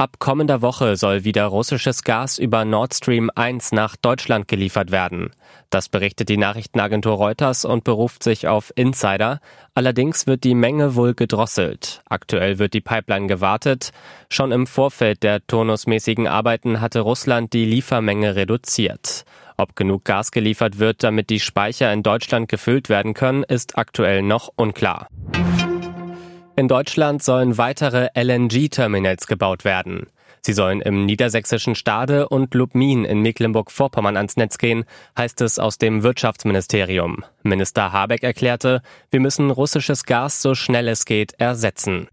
Ab kommender Woche soll wieder russisches Gas über Nord Stream 1 nach Deutschland geliefert werden. Das berichtet die Nachrichtenagentur Reuters und beruft sich auf Insider. Allerdings wird die Menge wohl gedrosselt. Aktuell wird die Pipeline gewartet. Schon im Vorfeld der turnusmäßigen Arbeiten hatte Russland die Liefermenge reduziert. Ob genug Gas geliefert wird, damit die Speicher in Deutschland gefüllt werden können, ist aktuell noch unklar. In Deutschland sollen weitere LNG-Terminals gebaut werden. Sie sollen im niedersächsischen Stade und Lubmin in Mecklenburg-Vorpommern ans Netz gehen, heißt es aus dem Wirtschaftsministerium. Minister Habeck erklärte, wir müssen russisches Gas so schnell es geht ersetzen.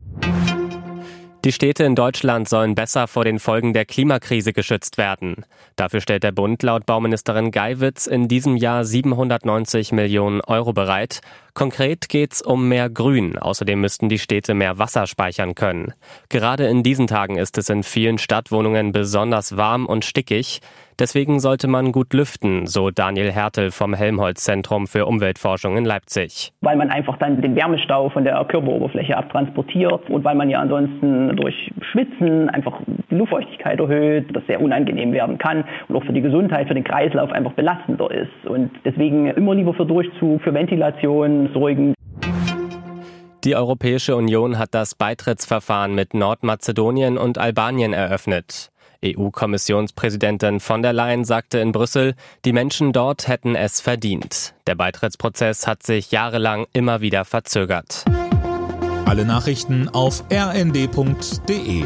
Die Städte in Deutschland sollen besser vor den Folgen der Klimakrise geschützt werden. Dafür stellt der Bund laut Bauministerin Geiwitz in diesem Jahr 790 Millionen Euro bereit. Konkret geht's um mehr Grün. Außerdem müssten die Städte mehr Wasser speichern können. Gerade in diesen Tagen ist es in vielen Stadtwohnungen besonders warm und stickig. Deswegen sollte man gut lüften, so Daniel Hertel vom Helmholtz-Zentrum für Umweltforschung in Leipzig. Weil man einfach dann den Wärmestau von der Körperoberfläche abtransportiert und weil man ja ansonsten durch Schwitzen einfach die Luftfeuchtigkeit erhöht, das sehr unangenehm werden kann und auch für die Gesundheit, für den Kreislauf einfach belastender ist. Und deswegen immer lieber für Durchzug, für Ventilation sorgen. Die Europäische Union hat das Beitrittsverfahren mit Nordmazedonien und Albanien eröffnet. EU-Kommissionspräsidentin von der Leyen sagte in Brüssel, die Menschen dort hätten es verdient. Der Beitrittsprozess hat sich jahrelang immer wieder verzögert. Alle Nachrichten auf rnd.de